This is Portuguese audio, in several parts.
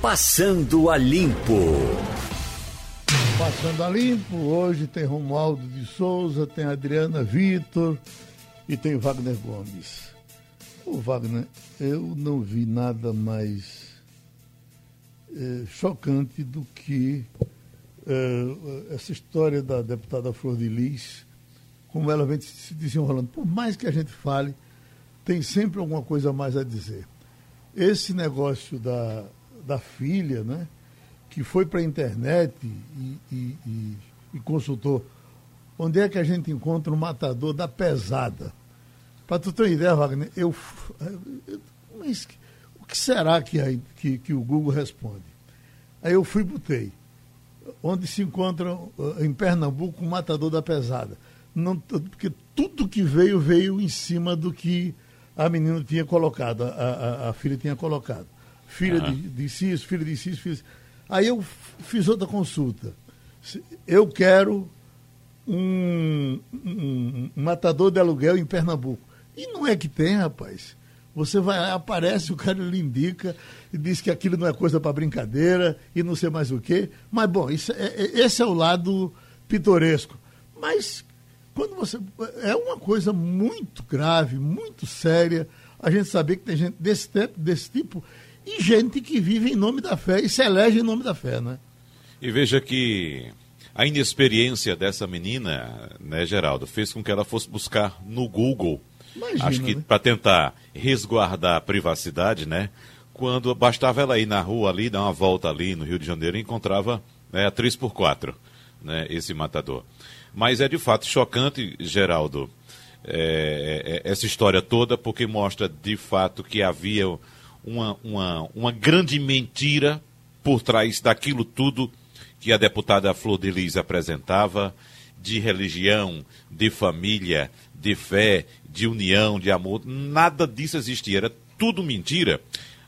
Passando a Limpo. Passando a Limpo, hoje tem Romualdo de Souza, tem Adriana Vitor e tem Wagner Gomes. O Wagner, eu não vi nada mais é, chocante do que é, essa história da deputada Flor de Lis, como ela vem se desenrolando. Por mais que a gente fale, tem sempre alguma coisa mais a dizer. Esse negócio da, da filha, né, que foi para a internet e, e, e, e consultou onde é que a gente encontra o um matador da pesada. Para tu ter uma ideia, Wagner, eu, eu, mas o que será que, que, que o Google responde? Aí eu fui e botei. Onde se encontra eh, em Pernambuco o um matador da pesada. Não, porque tudo que veio, veio em cima do que a menina tinha colocado, a, a, a filha tinha colocado. Filha uhum. disse isso, filha disse isso, fiz. Aí eu fiz outra consulta. Eu quero um, um, um, matador de aluguel em Pernambuco. E não é que tem, rapaz. Você vai, aparece, o cara lhe indica e diz que aquilo não é coisa para brincadeira e não sei mais o quê. Mas, bom, isso é, é, esse é o lado pitoresco. Mas quando você. É uma coisa muito grave, muito séria, a gente saber que tem gente desse, tempo, desse tipo e gente que vive em nome da fé e se elege em nome da fé, né? E veja que a inexperiência dessa menina, né, Geraldo, fez com que ela fosse buscar no Google, Imagina, acho que né? para tentar resguardar a privacidade, né? Quando bastava ela ir na rua ali, dar uma volta ali no Rio de Janeiro, encontrava né, a 3x4, né, esse matador. Mas é de fato chocante, Geraldo, é, é, essa história toda, porque mostra de fato que havia uma, uma, uma grande mentira por trás daquilo tudo que a deputada Flor de Lis apresentava, de religião, de família, de fé, de união, de amor. Nada disso existia, era tudo mentira.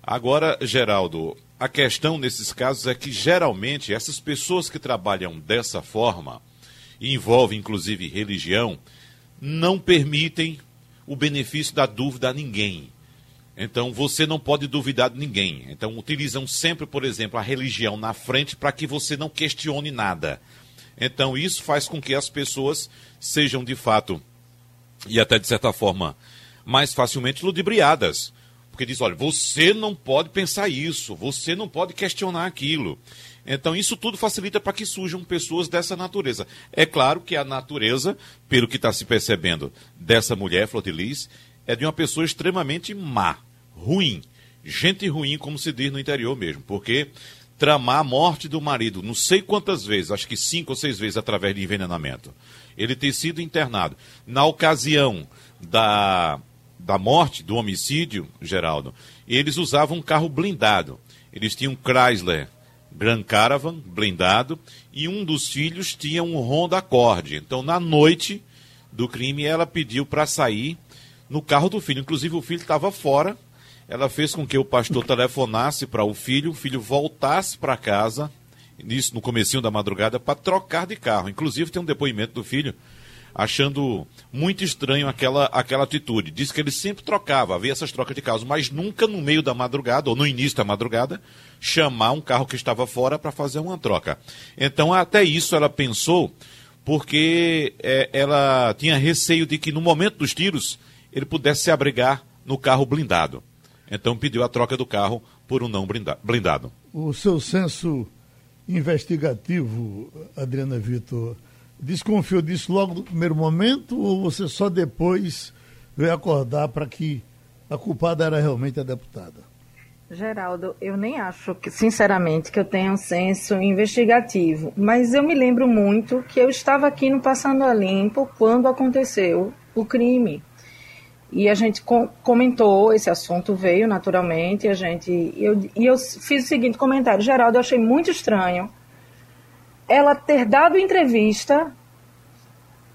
Agora, Geraldo, a questão nesses casos é que geralmente essas pessoas que trabalham dessa forma, e envolve inclusive religião, não permitem o benefício da dúvida a ninguém. Então você não pode duvidar de ninguém. Então utilizam sempre, por exemplo, a religião na frente para que você não questione nada. Então isso faz com que as pessoas sejam de fato e até de certa forma mais facilmente ludibriadas. Porque diz, olha, você não pode pensar isso, você não pode questionar aquilo. Então, isso tudo facilita para que surjam pessoas dessa natureza. É claro que a natureza, pelo que está se percebendo dessa mulher, Flotilis, é de uma pessoa extremamente má, ruim. Gente ruim, como se diz no interior mesmo. Porque tramar a morte do marido, não sei quantas vezes, acho que cinco ou seis vezes através de envenenamento. Ele ter sido internado. Na ocasião da, da morte, do homicídio, Geraldo, eles usavam um carro blindado. Eles tinham um Chrysler Grand Caravan, blindado, e um dos filhos tinha um Honda Accord. Então, na noite do crime, ela pediu para sair no carro do filho. Inclusive, o filho estava fora. Ela fez com que o pastor telefonasse para o filho, o filho voltasse para casa, nisso no comecinho da madrugada, para trocar de carro. Inclusive, tem um depoimento do filho achando muito estranho aquela, aquela atitude. Diz que ele sempre trocava, havia essas trocas de carros, mas nunca no meio da madrugada, ou no início da madrugada, chamar um carro que estava fora para fazer uma troca. Então, até isso ela pensou, porque é, ela tinha receio de que no momento dos tiros ele pudesse se abrigar no carro blindado. Então pediu a troca do carro por um não blindado. O seu senso investigativo, Adriana Vitor, desconfiou disso logo no primeiro momento ou você só depois veio acordar para que a culpada era realmente a deputada? Geraldo, eu nem acho, que, sinceramente, que eu tenha um senso investigativo, mas eu me lembro muito que eu estava aqui no Passando a Limpo quando aconteceu o crime. E a gente com, comentou, esse assunto veio naturalmente, a gente. E eu, e eu fiz o seguinte comentário, Geraldo, eu achei muito estranho ela ter dado entrevista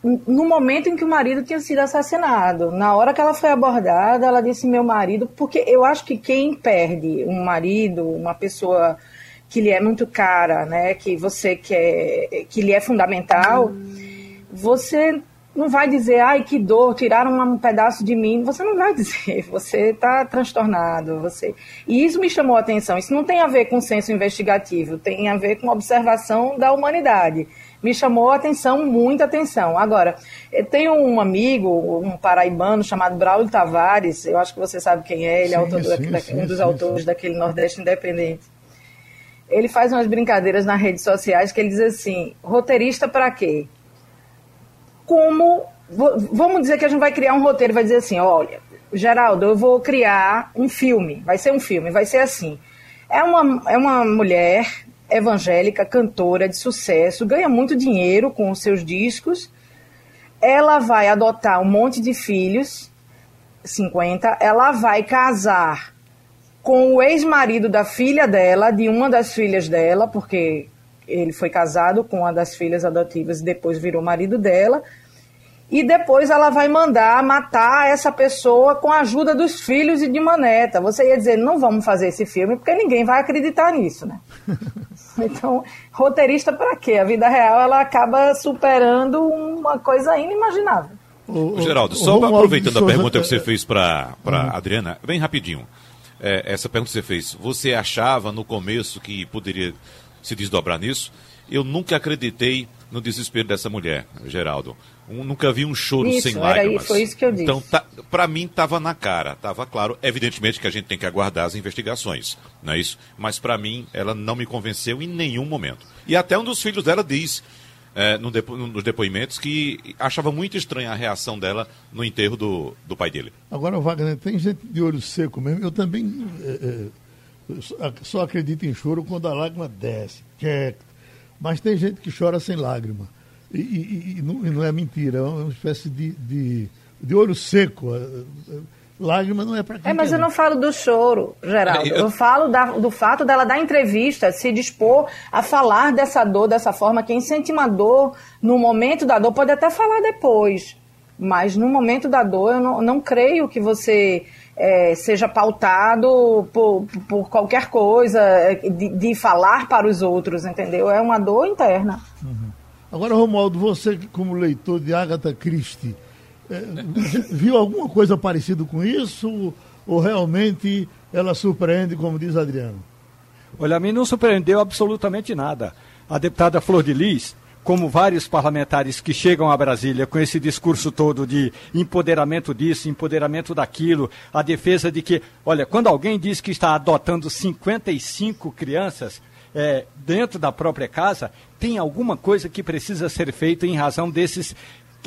no momento em que o marido tinha sido assassinado. Na hora que ela foi abordada, ela disse meu marido, porque eu acho que quem perde um marido, uma pessoa que lhe é muito cara, né, que você quer, que lhe é fundamental, hum. você não vai dizer, ai, que dor, tiraram um pedaço de mim. Você não vai dizer, você está transtornado. você E isso me chamou a atenção. Isso não tem a ver com senso investigativo, tem a ver com observação da humanidade. Me chamou a atenção, muita atenção. Agora, eu tenho um amigo, um paraibano chamado Braulio Tavares, eu acho que você sabe quem é, ele sim, é autor sim, da, sim, um dos autores daquele Nordeste Independente. Ele faz umas brincadeiras nas redes sociais que ele diz assim: roteirista para quê? Como. Vamos dizer que a gente vai criar um roteiro, vai dizer assim: olha, Geraldo, eu vou criar um filme, vai ser um filme, vai ser assim. É uma, é uma mulher evangélica, cantora de sucesso, ganha muito dinheiro com os seus discos. Ela vai adotar um monte de filhos, 50. Ela vai casar com o ex-marido da filha dela, de uma das filhas dela, porque ele foi casado com uma das filhas adotivas e depois virou marido dela. E depois ela vai mandar matar essa pessoa com a ajuda dos filhos e de maneta. Você ia dizer, não vamos fazer esse filme porque ninguém vai acreditar nisso, né? então, roteirista para quê? A vida real ela acaba superando uma coisa inimaginável. O, Geraldo, só aproveitando a pergunta que você fez para a uhum. Adriana, bem rapidinho. É, essa pergunta que você fez, você achava no começo que poderia se desdobrar nisso. Eu nunca acreditei no desespero dessa mulher, Geraldo. Um, nunca vi um choro isso, sem lágrimas. Aí, foi isso que eu disse. Então, tá, para mim, estava na cara, estava claro. Evidentemente que a gente tem que aguardar as investigações, não é isso? Mas para mim, ela não me convenceu em nenhum momento. E até um dos filhos dela diz, é, no depo, nos depoimentos, que achava muito estranha a reação dela no enterro do, do pai dele. Agora, Wagner, tem gente de olho seco mesmo. Eu também. É, é só acredita em choro quando a lágrima desce. É, mas tem gente que chora sem lágrima. E, e, e, não, e não, é mentira, é uma espécie de, de, de olho seco. Lágrima não é para quem É, mas eu não falo do choro, Geraldo. Eu, eu falo da, do fato dela dar entrevista, se dispor a falar dessa dor dessa forma. Quem sente uma dor no momento da dor pode até falar depois. Mas no momento da dor, eu não, não creio que você é, seja pautado por, por qualquer coisa, é, de, de, falar para os outros, entendeu? É uma dor interna. Uhum. Agora, Romualdo, você como leitor de Agatha Christie, é, viu alguma coisa parecida com isso? Ou realmente ela surpreende, como diz Adriano? Olha, a mim não surpreendeu absolutamente nada. A deputada Flor de Lis como vários parlamentares que chegam a Brasília com esse discurso todo de empoderamento disso, empoderamento daquilo, a defesa de que, olha, quando alguém diz que está adotando 55 crianças é, dentro da própria casa, tem alguma coisa que precisa ser feita em razão desses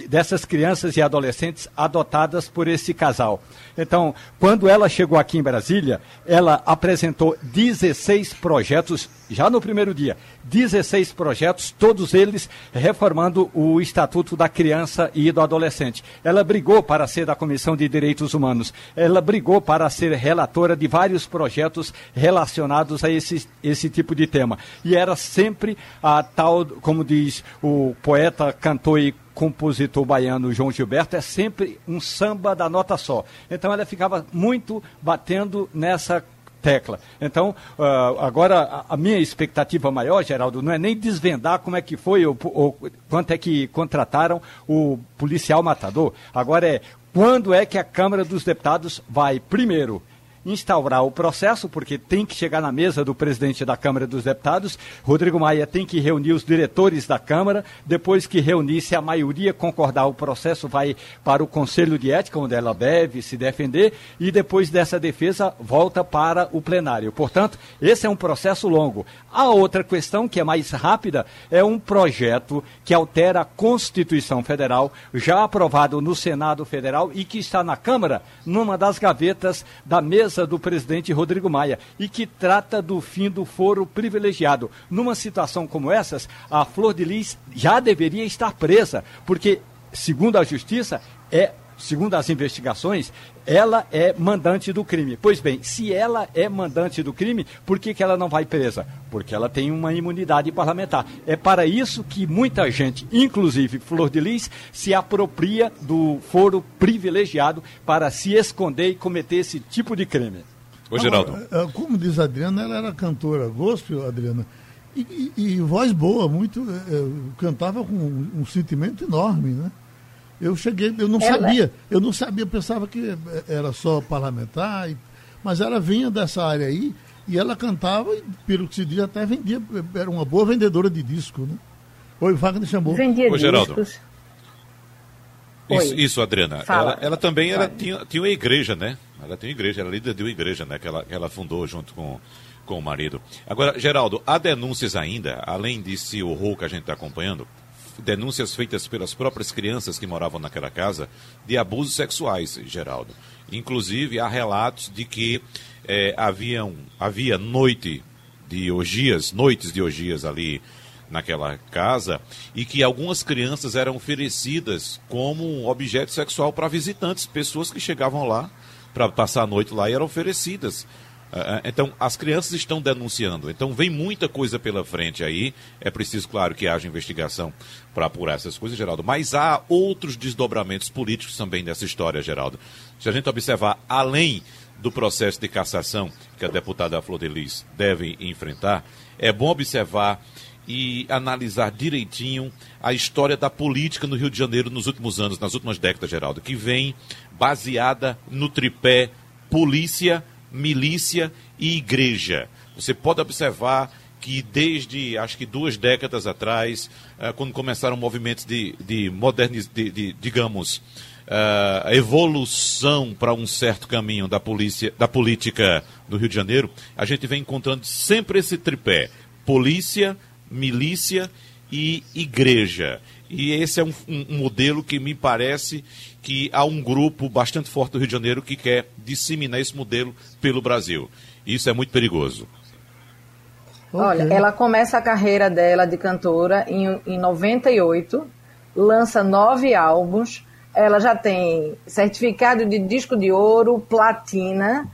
dessas crianças e adolescentes adotadas por esse casal. Então, quando ela chegou aqui em Brasília, ela apresentou 16 projetos já no primeiro dia. 16 projetos, todos eles reformando o Estatuto da Criança e do Adolescente. Ela brigou para ser da Comissão de Direitos Humanos. Ela brigou para ser relatora de vários projetos relacionados a esse, esse tipo de tema. E era sempre a tal, como diz o poeta, cantor e compositor baiano João Gilberto, é sempre um samba da nota só. Então ela ficava muito batendo nessa tecla. Então, uh, agora, a, a, minha expectativa maior, Geraldo, não é nem desvendar como é que foi ou, ou quanto é que contrataram o policial matador. Agora é quando é que a Câmara dos Deputados vai, primeiro, instaurar o processo, porque tem que chegar na mesa do presidente da Câmara dos Deputados. Rodrigo Maia tem que reunir os diretores da Câmara. Depois que reunir, se a maioria concordar, o processo vai para o Conselho de Ética, onde ela deve se defender. E depois dessa defesa, volta para o plenário. Portanto, esse é um processo longo. A outra questão, que é mais rápida, é um projeto que altera a Constituição Federal, já aprovado no Senado Federal e que está na Câmara, numa das gavetas da mesa do presidente Rodrigo Maia e que trata do fim do foro privilegiado. Numa situação como essas, a Flor de Lis já deveria estar presa, porque, segundo a justiça, é segundo as investigações, ela é mandante do crime. Pois bem, se ela é mandante do crime, por que, que ela não vai presa? Porque ela tem uma imunidade parlamentar. É para isso que muita gente, inclusive Flor de Lis, se apropria do foro privilegiado para se esconder e cometer esse tipo de crime. Ô, Geraldo. É, como diz a Adriana, ela era cantora gospel, Adriana. E, e, e voz boa, muito. É, cantava com um sentimento enorme, né? Eu cheguei, eu não ela... sabia, eu não sabia, pensava que era só parlamentar, mas ela vinha dessa área aí e ela cantava, e, pelo que se diz, até vendia, era uma boa vendedora de disco, né? Oi, Wagner chamou. Vendia Oi, Geraldo. discos. Isso, isso, Adriana. Ela, ela, também ela tinha, tinha uma igreja, né? Ela tem uma igreja, ela é líder de uma igreja, né? Que ela, que ela fundou junto com, com o marido. Agora, Geraldo, há denúncias ainda, além desse horror que a gente está acompanhando, denúncias feitas pelas próprias crianças que moravam naquela casa de abusos sexuais, Geraldo. Inclusive, há relatos de que é, haviam, havia noite de orgias, noites de orgias ali naquela casa e que algumas crianças eram oferecidas como objeto sexual para visitantes, pessoas que chegavam lá para passar a noite lá e eram oferecidas. Uh, então, as crianças estão denunciando. Então, vem muita coisa pela frente aí. É preciso, claro, que haja investigação para apurar essas coisas, Geraldo. Mas há outros desdobramentos políticos também dessa história, Geraldo. Se a gente observar, além do processo de cassação que a deputada Flor de Lis deve enfrentar, é bom observar e analisar direitinho a história da política no Rio de Janeiro nos últimos anos, nas últimas décadas, Geraldo, que vem baseada no tripé polícia, milícia e igreja. Você pode observar que desde acho que duas décadas atrás, uh, quando começaram movimentos de, de modernização, de, de, digamos, uh, evolução para um certo caminho da, polícia, da política do Rio de Janeiro, a gente vem encontrando sempre esse tripé: polícia, milícia e igreja. E esse é um, um, um, modelo que me parece que há um grupo bastante forte do Rio de Janeiro que quer disseminar esse modelo pelo Brasil. Isso é muito perigoso. Olha, ela começa a carreira dela de cantora em, em 98, lança nove álbuns, ela já tem certificado de disco de ouro, platina,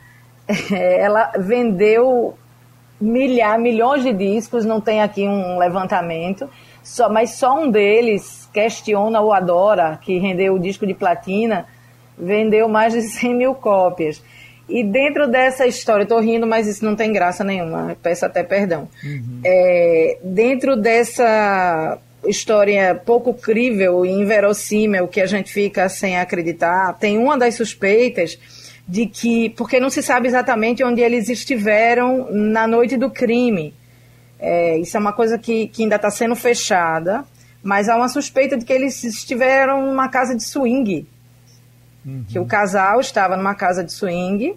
ela vendeu milhar, milhões de discos, não tem aqui um levantamento, só, mas só um deles, Questiona ou Adora, que rendeu o disco de platina, vendeu mais de 100 mil cópias. E dentro dessa história, estou rindo, mas isso não tem graça nenhuma, peço até perdão. Uhum. É, dentro dessa história pouco crível e inverossímil que a gente fica sem acreditar, tem uma das suspeitas de que, porque não se sabe exatamente onde eles estiveram na noite do crime. É, isso é uma coisa que, que ainda está sendo fechada, mas há uma suspeita de que eles estiveram numa casa de swing. Uhum. Que o casal estava numa casa de swing.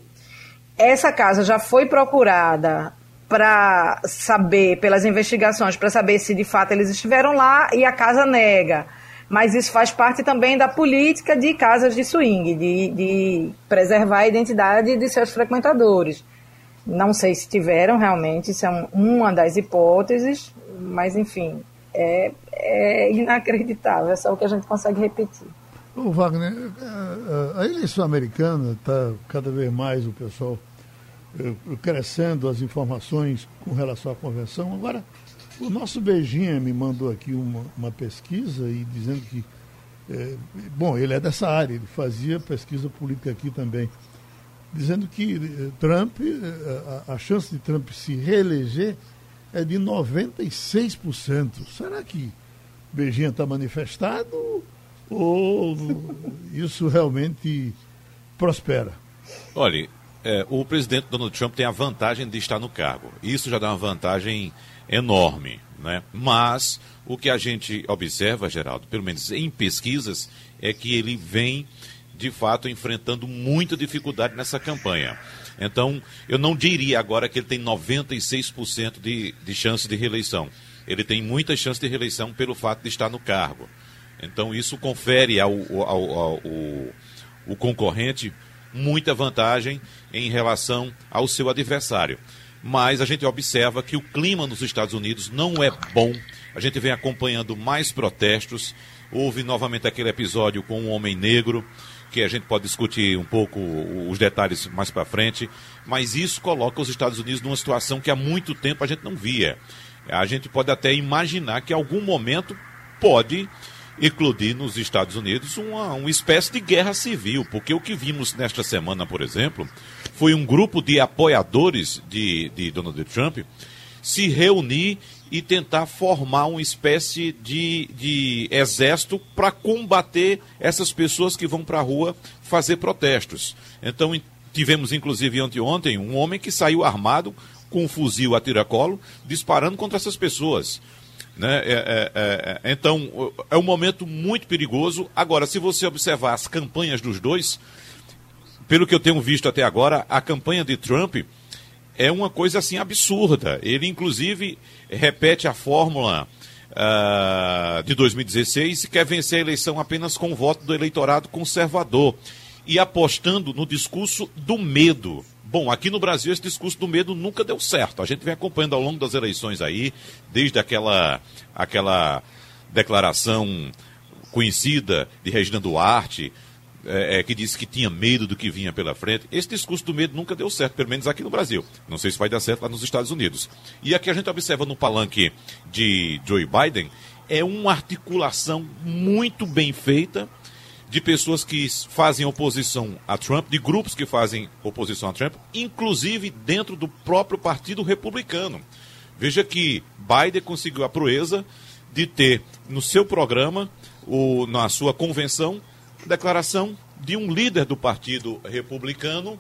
Essa casa já foi procurada para saber, pelas investigações, para saber se de fato eles estiveram lá e a casa nega mas isso faz parte também da política de casas de swing, de, de preservar a identidade de seus frequentadores. Não sei se tiveram realmente, isso é uma das hipóteses, mas enfim, é, é inacreditável, é só o que a gente consegue repetir. Ô Wagner, a eleição americana está cada vez mais o pessoal eh, crescendo as informações com relação à convenção. Agora, o nosso Beijinha me mandou aqui uma, uma pesquisa e dizendo que. É, bom, ele é dessa área, ele fazia pesquisa política aqui também. Dizendo que eh, Trump, eh, a, chance de Trump se reeleger é de 96%. Será que Beijinha está manifestado ou isso realmente prospera? Olha, é, o presidente Donald Trump tem a vantagem de estar no cargo. Isso já dá uma vantagem enorme. Né? Mas o que a gente observa, Geraldo, pelo menos em pesquisas, é que ele vem, de fato, enfrentando muita dificuldade nessa campanha. Então, eu não diria agora que ele tem 96% de, de chance de reeleição. Ele tem muita chance de reeleição pelo fato de estar no cargo. Então, isso confere ao, ao, ao, ao concorrente muita vantagem em relação ao seu adversário mas a gente observa que o clima nos Estados Unidos não é bom. A gente vem acompanhando mais protestos. Houve novamente aquele episódio com um homem negro, que a gente pode discutir um pouco os detalhes mais para frente, mas isso coloca os Estados Unidos numa situação que há muito tempo a gente não via. A gente pode até imaginar que em algum momento pode eclodir nos Estados Unidos uma, uma espécie de guerra civil, porque o que vimos nesta semana, por exemplo, foi um grupo de apoiadores de, de Donald Trump se reunir e tentar formar uma espécie de, de exército para combater essas pessoas que vão para a rua fazer protestos. Então, tivemos inclusive anteontem um homem que saiu armado com um fuzil a tiracolo, disparando contra essas pessoas. Né? É, é, é, é, então, é um momento muito perigoso. Agora, se você observar as campanhas dos dois, pelo que eu tenho visto até agora, a campanha de Trump é uma coisa assim absurda. Ele, inclusive, repete a fórmula uh, de 2016 e quer vencer a eleição apenas com o voto do eleitorado conservador e apostando no discurso do medo. Bom, aqui no Brasil esse discurso do medo nunca deu certo. A gente vem acompanhando ao longo das eleições aí, desde aquela, aquela declaração conhecida de Regina Duarte, é, é, que disse que tinha medo do que vinha pela frente. Esse discurso do medo nunca deu certo, pelo menos aqui no Brasil. Não sei se vai dar certo lá nos Estados Unidos. E aqui a gente observa no palanque de Joe Biden é uma articulação muito bem feita de pessoas que fazem oposição a Trump, de grupos que fazem oposição a Trump, inclusive dentro do próprio Partido Republicano. Veja que Biden conseguiu a proeza de ter no seu programa, na sua convenção, declaração de um líder do Partido Republicano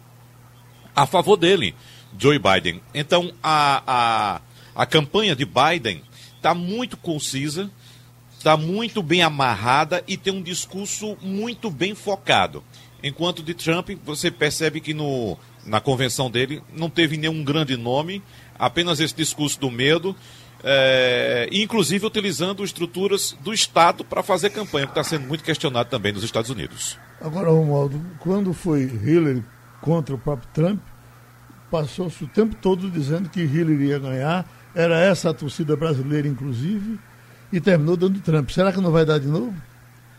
a favor dele, Joe Biden. Então, a, a, a campanha de Biden está muito concisa, está muito bem amarrada e tem um discurso muito bem focado. Enquanto de Trump, você percebe que no, na convenção dele não teve nenhum grande nome, apenas esse discurso do medo é, inclusive utilizando estruturas do Estado para fazer campanha, que está sendo muito questionado também nos Estados Unidos. Agora, Romualdo, quando foi Hillary contra o próprio Trump, passou-se o tempo todo dizendo que Hillary ia ganhar, era essa a torcida brasileira, inclusive, e terminou dando Trump. Será que não vai dar de novo?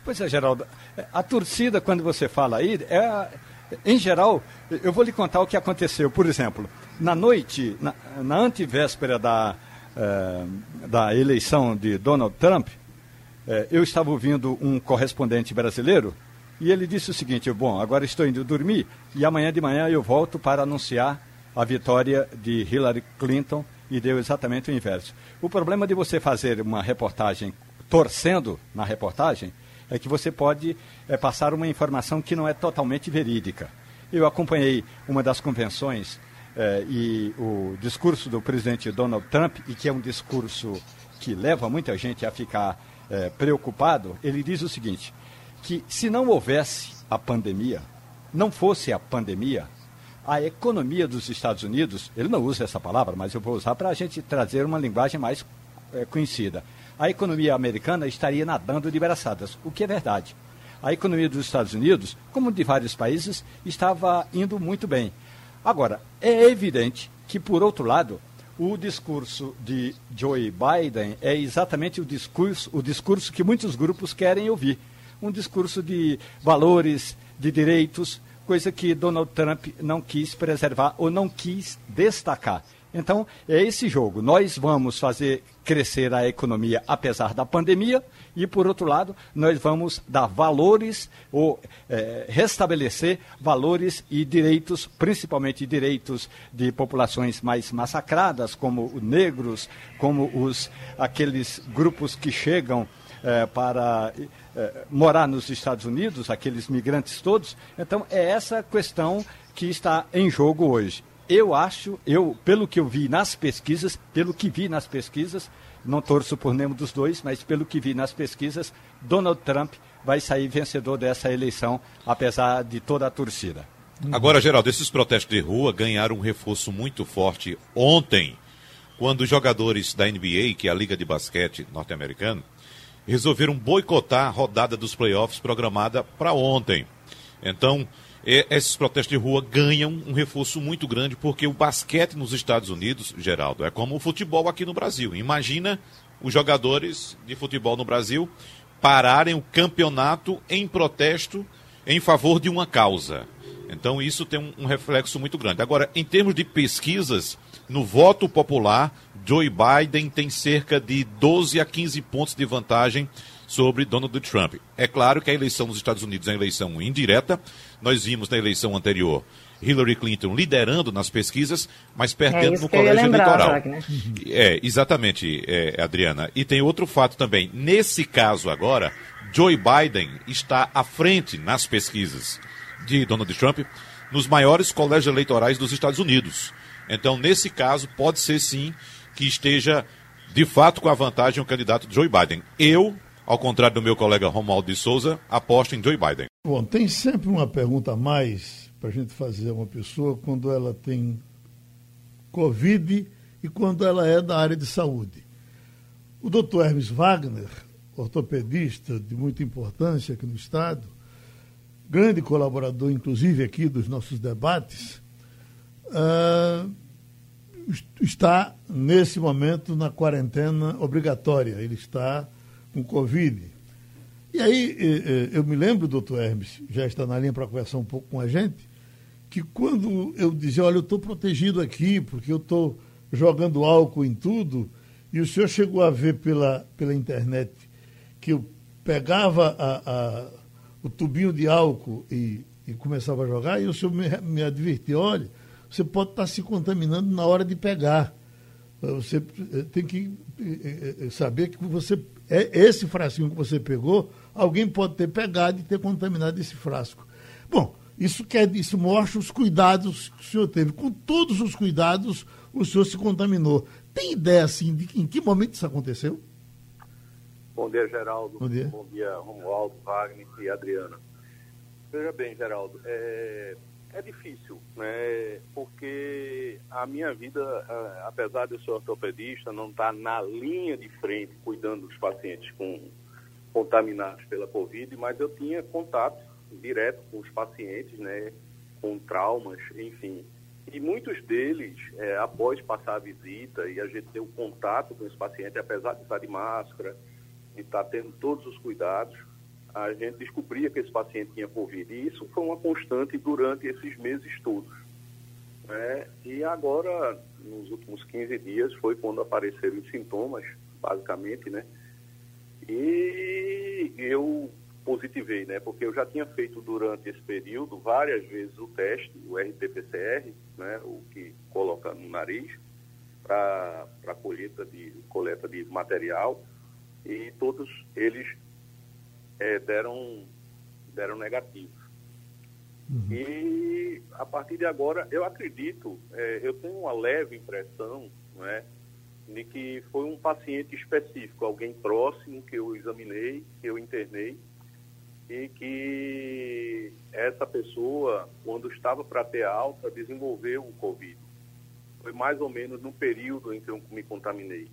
Pois é, Geraldo. A torcida, quando você fala aí, é, em geral, eu vou lhe contar o que aconteceu. Por exemplo, na noite, na, na antivéspera da da eleição de Donald Trump, é, eu estava ouvindo um correspondente brasileiro e ele disse o seguinte: Bom, agora estou indo dormir e amanhã de manhã eu volto para anunciar a vitória de Hillary Clinton e deu exatamente o inverso. O problema de você fazer uma reportagem torcendo na reportagem é que você pode é, passar uma informação que não é totalmente verídica. Eu acompanhei uma das convenções eh, e o discurso do presidente Donald Trump, e que é um discurso que leva muita gente a ficar eh, preocupado, ele diz o seguinte: que se não houvesse a pandemia, não fosse a pandemia, a economia dos Estados Unidos, ele não usa essa palavra, mas eu vou usar para a gente trazer uma linguagem mais eh, conhecida. A economia americana estaria nadando de braçadas, o que é verdade. A economia dos Estados Unidos, como de vários países, estava indo muito bem. Agora, é evidente que, por outro lado, o discurso de Joe Biden é exatamente o discurso, o discurso que muitos grupos querem ouvir. Um discurso de valores, de direitos, coisa que Donald Trump não quis preservar ou não quis destacar. Então, é esse jogo. Nós vamos fazer crescer a economia apesar da pandemia e, por outro lado, nós vamos dar valores ou é, restabelecer valores e direitos, principalmente direitos de populações mais massacradas, como os negros, como os, aqueles grupos que chegam é, para é, morar nos Estados Unidos, aqueles migrantes todos. Então, é essa questão que está em jogo hoje eu acho, eu, pelo que eu vi nas pesquisas, pelo que vi nas pesquisas, não torço por nenhum dos dois, mas pelo que vi nas pesquisas, Donald Trump vai sair vencedor dessa eleição, apesar de toda a torcida. Agora, Geraldo, esses protestos de rua ganharam um reforço muito forte ontem, quando os jogadores da NBA, que é a Liga de Basquete norte-americana, resolveram boicotar a rodada dos playoffs programada para ontem. Então, esses protestos de rua ganham um reforço muito grande, porque o basquete nos Estados Unidos, Geraldo, é como o futebol aqui no Brasil. Imagina os jogadores de futebol no Brasil pararem o campeonato em protesto em favor de uma causa. Então isso tem um, reflexo muito grande. Agora, em termos de pesquisas, no voto popular, Joe Biden tem cerca de 12 a 15 pontos de vantagem sobre Donald Trump. É claro que a eleição nos Estados Unidos é uma eleição indireta. Nós vimos na eleição anterior Hillary Clinton liderando nas pesquisas, mas perdendo é no colégio lembrar, eleitoral. É, exatamente, é, Adriana. E tem outro fato também. Nesse caso agora, Joe Biden está à frente nas pesquisas de Donald Trump nos maiores colégios eleitorais dos Estados Unidos. Então, nesse caso, pode ser sim que esteja de fato com a vantagem o candidato Joe Biden. Eu, ao contrário do meu colega Romualdo de Souza, aposto em Joe Biden. Bom, tem sempre uma pergunta a mais para a gente fazer a uma pessoa quando ela tem Covid e quando ela é da área de saúde. O doutor Hermes Wagner, ortopedista de muita importância aqui no Estado, grande colaborador, inclusive, aqui dos nossos debates, uh, está, nesse momento, na quarentena obrigatória. Ele está com Covid. E aí, eh, eh, eu me lembro, doutor Hermes, já está na linha para conversar um pouco com a gente, que quando eu dizia, olha, eu estou protegido aqui, porque eu estou jogando álcool em tudo, e o senhor chegou a ver pela, pela internet que eu pegava a, a, o tubinho de álcool e, e, começava a jogar, e o senhor me, me advertiu, olha, você pode estar se contaminando na hora de pegar. Você eh, tem que saber que você é esse frasquinho que você pegou, alguém pode ter pegado e ter contaminado esse frasco. Bom, isso, quer, isso mostra os cuidados que o senhor teve. Com todos os cuidados, o senhor se contaminou. Tem ideia, assim, de em que momento isso aconteceu? Bom dia, Geraldo. Bom dia, Bom dia Romualdo, Wagner e Adriana. Veja bem, Geraldo, é, é difícil, né? Porque a minha vida, apesar de eu ser ortopedista, não está na linha de frente cuidando dos pacientes com contaminados pela Covid, mas eu tinha contato direto com os pacientes, né, com traumas, enfim. E muitos deles, é, após passar a visita e a gente ter o contato com esse paciente, apesar de estar de máscara, de estar tendo todos os cuidados, a gente descobria que esse paciente tinha Covid. E isso foi uma constante durante esses meses todos. Né? E agora, nos últimos 15 dias, foi quando apareceram os sintomas, basicamente, né? E eu positivei, né? Porque eu já tinha feito durante esse período várias vezes o teste, o RT-PCR, né? O que coloca no nariz para coleta de coleta de material e todos eles é, deram deram negativo. Uhum. E a partir de agora eu acredito, é, eu tenho uma leve impressão, não é? de que foi um paciente específico, alguém próximo que eu examinei, que eu internei, e que essa pessoa, quando estava para ter alta, desenvolveu o Covid. Foi mais ou menos no período em que eu me contaminei.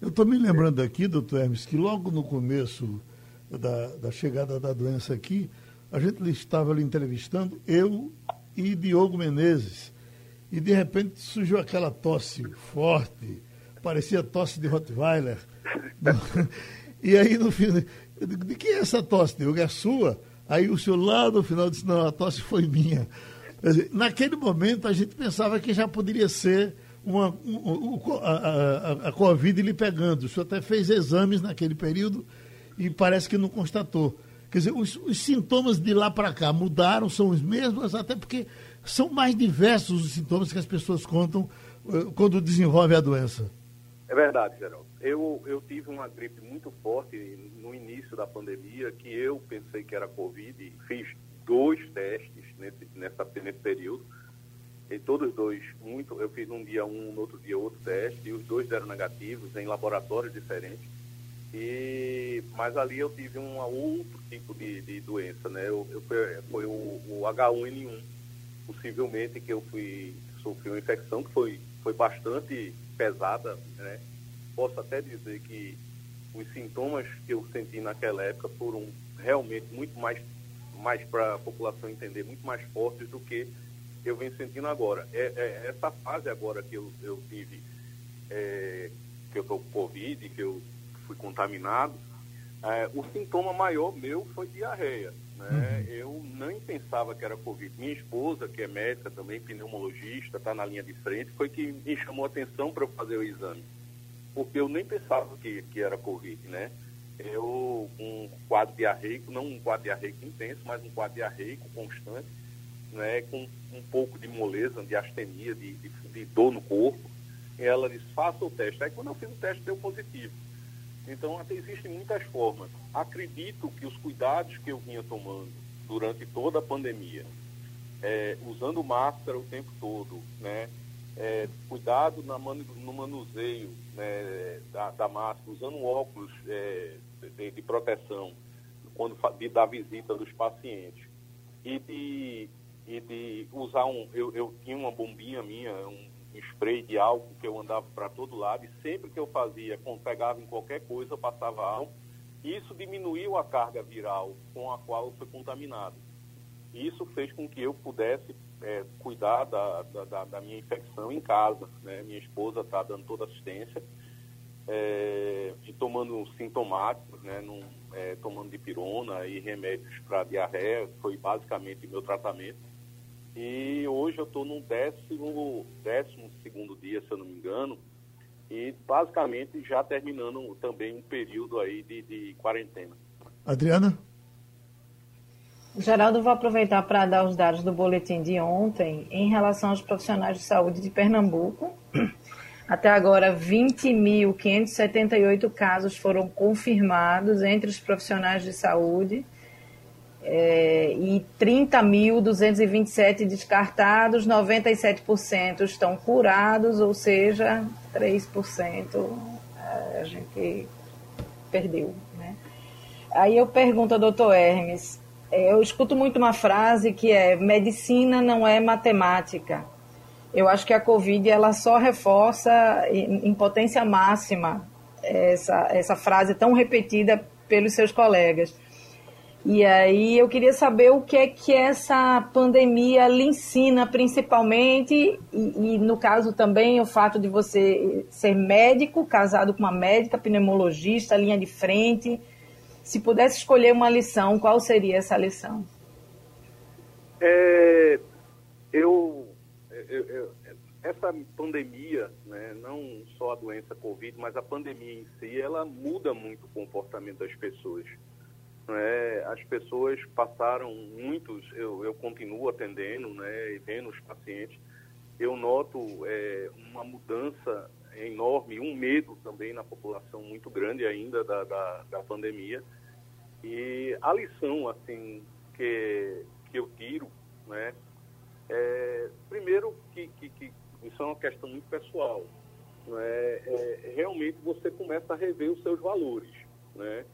Eu estou me lembrando aqui, doutor Hermes, que logo no começo da, da chegada da doença aqui, a gente estava ali entrevistando, eu e Diogo Menezes. E de repente surgiu aquela tosse forte, parecia tosse de Rottweiler. e aí no fim, eu de quem é essa tosse? Diogo, é sua? Aí o senhor lá no final disse, não, a tosse foi minha. Naquele momento a gente pensava que já poderia ser uma, um, a, a, a, Covid lhe pegando. O senhor até fez exames naquele período e parece que não constatou. Quer dizer, os, os sintomas de lá para cá mudaram, são os mesmos, até porque são mais diversos os sintomas que as pessoas contam uh, quando desenvolvem a doença. É verdade, Geraldo. Eu, eu tive uma gripe muito forte no início da pandemia, que eu pensei que era Covid, fiz dois testes nesse, nessa, nesse período, e todos dois, muito, eu fiz um dia um, no outro dia outro teste, e os dois deram negativos em laboratórios diferentes. E, mas ali eu tive um outro tipo de, de doença, né? Eu, eu foi, foi o, o, H1N1, possivelmente que eu fui sofri uma infecção que foi, foi bastante pesada, né? Posso até dizer que os sintomas que eu senti naquela época foram realmente muito mais, mais para a população entender, muito mais fortes do que eu venho sentindo agora. É, é essa fase agora que eu, eu tive, é, que eu estou com Covid, que eu fui contaminado, é, o sintoma maior meu foi diarreia. Né? Uhum. Eu nem pensava que era Covid. Minha esposa, que é médica também, pneumologista, está na linha de frente, foi que me chamou a atenção para eu fazer o exame. Porque eu nem pensava que, que era Covid, né? eu um quadro diarreico, não um quadro diarreico intenso, mas um quadro diarreico constante, né, com um pouco de moleza, de astenia, de, de, de dor no corpo. E ela disse, faça o teste. Aí quando eu fiz o teste, deu positivo. Então, até existem muitas formas. Acredito que os cuidados que eu vinha tomando durante toda a pandemia, é, usando máscara o tempo todo, né, é, cuidado no manuseio né, da, da, máscara, usando óculos é, de, de, proteção quando de, da visita dos pacientes e de, e de usar um eu, eu tinha uma bombinha minha um spray de álcool que eu andava para todo lado e sempre que eu fazia, pegava em qualquer coisa, passava álcool. Isso diminuiu a carga viral com a qual eu fui contaminado. Isso fez com que eu pudesse é, cuidar da, da, da, minha infecção em casa. Né? Minha esposa está dando toda assistência é, e tomando sintomáticos, né? Num, é, tomando dipirona e remédios para diarreia, foi basicamente meu tratamento. E hoje eu estou no décimo, décimo segundo dia, se eu não me engano, e basicamente já terminando também um período aí de, de quarentena. Adriana? Geraldo, vou aproveitar para dar os dados do boletim de ontem em relação aos profissionais de saúde de Pernambuco. Até agora, 20.578 casos foram confirmados entre os profissionais de saúde é, e 30.227 descartados, 97% estão curados, ou seja, 3% é, a gente perdeu. Né? Aí eu pergunto ao doutor Hermes, é, eu escuto muito uma frase que é medicina não é matemática. Eu acho que a Covid ela só reforça em, potência máxima essa, essa frase tão repetida pelos seus colegas. E aí eu queria saber o que é que essa pandemia lhe ensina, principalmente, e, e, no caso também o fato de você ser médico, casado com uma médica, pneumologista, linha de frente. Se pudesse escolher uma lição, qual seria essa lição? É, eu, eu, eu, essa pandemia, né, não só a doença Covid, mas a pandemia em si, ela muda muito o comportamento das pessoas. É, as pessoas passaram, muitos, eu, eu continuo atendendo né, e vendo os pacientes, eu noto é, uma mudança enorme, um medo também na população muito grande ainda da, da, da pandemia. E a lição, assim, que, que eu tiro, né, é, primeiro que, que, que, isso é uma questão muito pessoal, né, é, realmente você começa a rever os seus valores, né,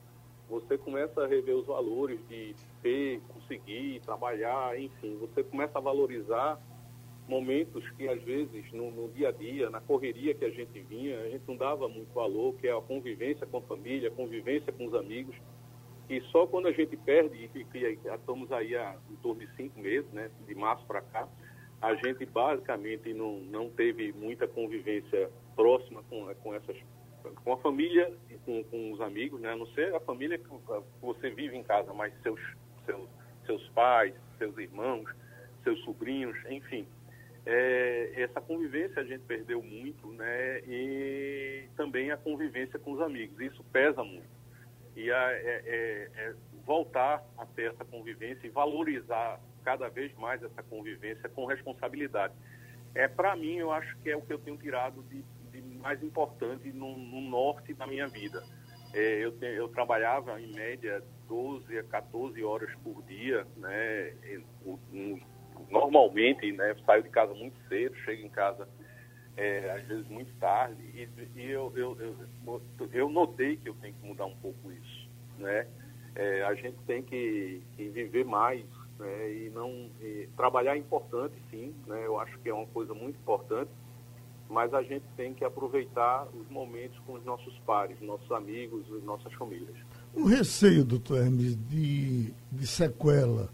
você começa a rever os valores de ter, conseguir, trabalhar, enfim, você começa a valorizar momentos que às vezes no, no, dia a dia, na correria que a gente vinha, a gente não dava muito valor, que é a convivência com a família, a convivência com os amigos. E só quando a gente perde, e, e estamos aí há em torno de cinco meses, né, de março para cá, a gente basicamente não, não teve muita convivência próxima com, com essas com a família e com, com os amigos, né? A não ser a família que você vive em casa, mas seus, seus, seus pais, seus irmãos, seus sobrinhos, enfim. É, essa convivência a gente perdeu muito, né? E também a convivência com os amigos. Isso pesa muito. E a, é, é, é voltar a ter essa convivência e valorizar cada vez mais essa convivência com responsabilidade. É para mim, eu acho que é o que eu tenho tirado de mais importante no, no norte da minha vida. É, eu, te, eu trabalhava em média 12 a 14 horas por dia, né? normalmente, né? Saio de casa muito cedo, chego em casa é, às vezes muito tarde e, e eu, eu, eu, eu, notei que eu tenho que mudar um pouco isso, né? É, a gente tem que, que viver mais, né? E não e trabalhar é importante, sim, né? Eu acho que é uma coisa muito importante mas a gente tem que aproveitar os momentos com os nossos pares, nossos amigos, nossas famílias. O receio, doutor Hermes, de, de sequela,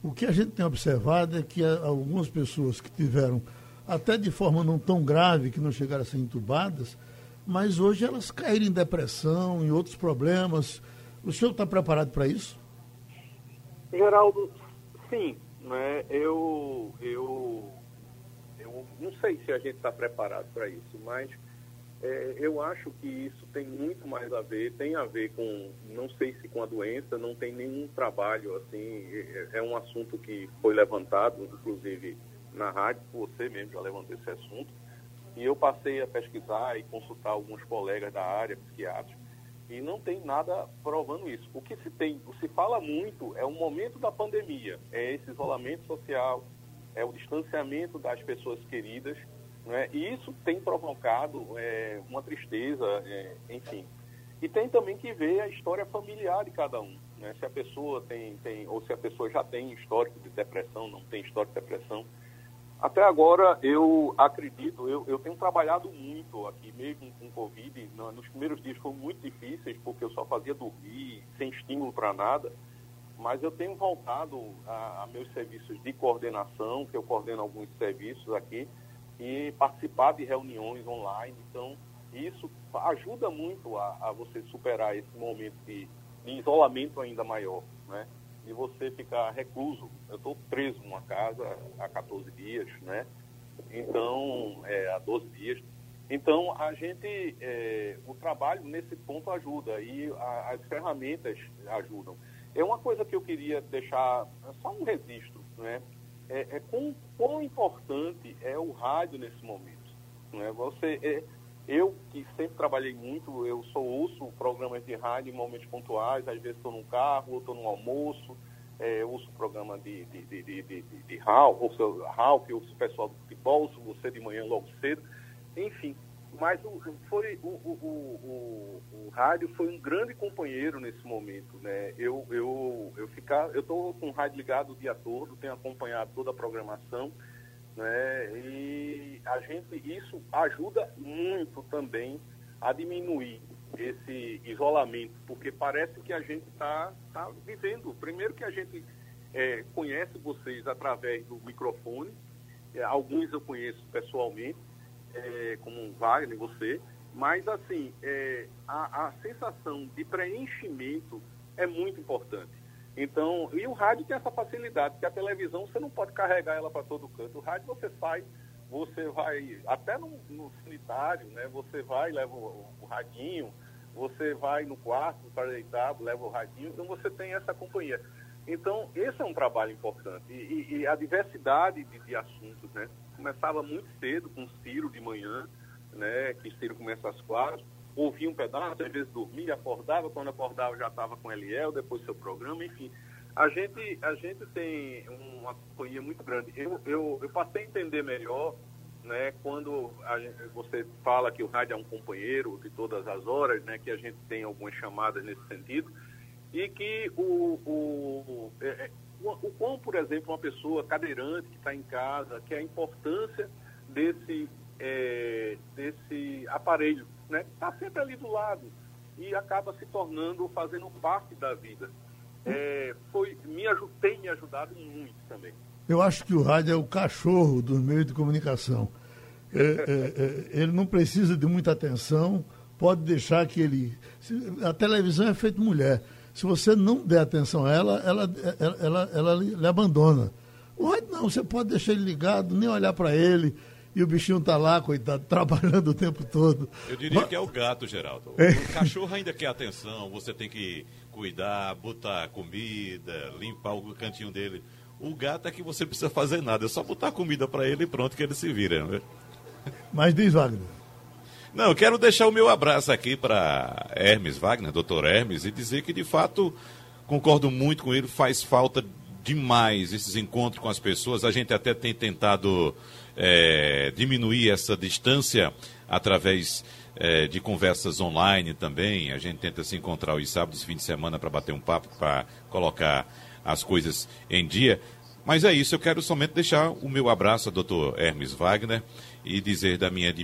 o que a gente tem observado é que algumas pessoas que tiveram, até de forma não tão grave, que não chegaram a ser entubadas, mas hoje elas caíram em depressão, em outros problemas. O senhor está preparado para isso? Geraldo, sim. Né? Eu, eu não sei se a gente está preparado para isso, mas é, eu acho que isso tem muito mais a ver, tem a ver com, não sei se com a doença, não tem nenhum trabalho assim, é, é um assunto que foi levantado, inclusive na rádio, você mesmo já levantou esse assunto, e eu passei a pesquisar e consultar alguns colegas da área, psiquiátricos, e não tem nada provando isso. O que se tem, se fala muito é o momento da pandemia, é esse isolamento social, é o distanciamento das pessoas queridas, né? E isso tem provocado é, uma tristeza, é, enfim. E tem também que ver a história familiar de cada um. Né? Se a pessoa tem, tem, ou se a pessoa já tem histórico de depressão, não tem histórico de depressão. Até agora, eu acredito, eu, eu tenho trabalhado muito aqui, mesmo com Covid. Nos primeiros dias foram muito difíceis, porque eu só fazia dormir, sem estímulo para nada. Mas eu tenho voltado a, a meus serviços de coordenação, que eu coordeno alguns serviços aqui, e participar de reuniões online. Então, isso ajuda muito a, a você superar esse momento de, de, isolamento ainda maior, né? De você ficar recluso. Eu estou preso numa casa há 14 dias, né? Então, é, há 12 dias. Então, a gente, é, o trabalho nesse ponto ajuda e a, as ferramentas ajudam. É uma coisa que eu queria deixar, só um registro, né? é, é quão, quão, importante é o rádio nesse momento. Né? Você, é, eu que sempre trabalhei muito, eu sou ouço programas de rádio em momentos pontuais, às vezes estou no carro, estou no almoço, é, ouço programa de, de, de, de, de, de Ralph, ouço Ralph, ouço o pessoal do futebol, ouço você de manhã logo cedo, enfim. Mas o, foi, o, o, o, o, rádio foi um grande companheiro nesse momento. Né? Eu eu eu ficar, eu estou com o rádio ligado o dia todo, tenho acompanhado toda a programação, né? E a gente isso ajuda muito também a diminuir esse isolamento, porque parece que a gente está tá vivendo. Primeiro que a gente é, conhece vocês através do microfone, é, alguns eu conheço pessoalmente é, como um Wagner, você, mas assim, é, a, a sensação de preenchimento é muito importante. Então, e o rádio tem essa facilidade, que a televisão você não pode carregar ela para todo canto. O rádio você sai, você vai, até no, no sanitário, né? Você vai, leva o, o radinho, você vai no quarto para deitar, leva o radinho, então você tem essa companhia. Então, esse é um trabalho importante. E, e, e a diversidade de, de assuntos, né? Começava muito cedo, com Ciro de manhã, né, que Ciro começa às quatro, ouvia um pedaço, às vezes dormia, acordava, quando acordava já estava com Eliel, depois seu programa, enfim. A gente, a gente tem uma companhia muito grande. Eu, eu, eu passei a entender melhor né, quando gente, você fala que o rádio é um companheiro de todas as horas, né, que a gente tem algumas chamadas nesse sentido, e que o, o, é, é o quão, por exemplo, uma pessoa cadeirante que está em casa, que é a importância desse, é, desse aparelho, né? Está sempre ali do lado e acaba se tornando, fazendo parte da vida. É, foi, me, tem me ajudado muito também. Eu acho que o rádio é o cachorro dos meios de comunicação. É, é, é, ele não precisa de muita atenção, pode deixar que ele. A televisão é feita mulher se você não der atenção a ela, ela, ela, ela, ela lhe abandona. O rádio não, você pode deixar ele ligado, nem olhar para ele, e o bichinho está lá, coitado, trabalhando o tempo todo. Eu diria Mas... que é o gato, Geraldo. É. O cachorro ainda quer atenção, você tem que cuidar, botar comida, limpar o cantinho dele. O gato é que você precisa fazer nada, é só botar comida para ele e pronto que ele se vira. Né? Mas diz, Wagner. Não, eu quero deixar o meu abraço aqui para Hermes Wagner, doutor Hermes, e dizer que de fato concordo muito com ele, faz falta demais esses encontros com as pessoas. A gente até tem tentado é, diminuir essa distância através é, de conversas online também. A gente tenta se encontrar os sábados fim de semana para bater um papo, para colocar as coisas em dia. Mas é isso, eu quero somente deixar o meu abraço ao doutor Hermes Wagner e dizer da minha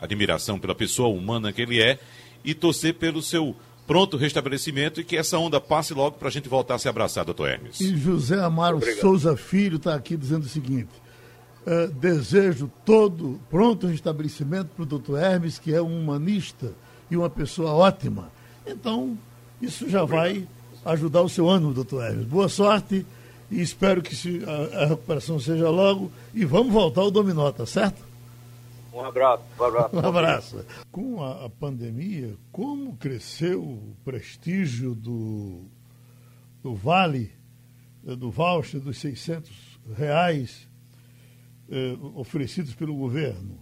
admiração pela pessoa humana que ele é e torcer pelo seu pronto restabelecimento e que essa onda passe logo para a gente voltar a se abraçar, doutor Hermes. E José Amaro Obrigado. Souza Filho está aqui dizendo o seguinte: uh, desejo todo pronto restabelecimento para o doutor Hermes, que é um humanista e uma pessoa ótima. Então, isso já vai ajudar o seu ano, doutor Hermes. Boa sorte e espero que a, a recuperação seja logo. E vamos voltar ao Dominó, tá certo? Um abraço. Um abraço. Um abraço. Com a, a pandemia, como cresceu o prestígio do, do Vale, eh, do voucher dos 600 reais eh, oferecidos pelo governo?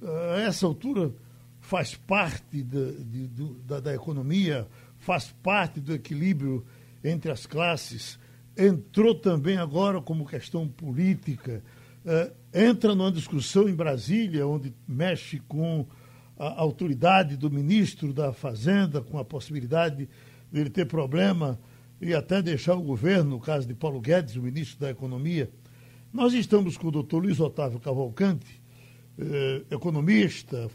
A essa altura faz parte de, da, da economia, faz parte do equilíbrio entre as classes, entrou também agora como questão política, uh, entra numa discussão em Brasília, onde mexe com a autoridade do ministro da Fazenda, com a possibilidade de ele ter problema e até deixar o governo, no caso de Paulo Guedes, o ministro da Economia. Nós estamos com o doutor Luiz Otávio Cavalcante, eh, economista,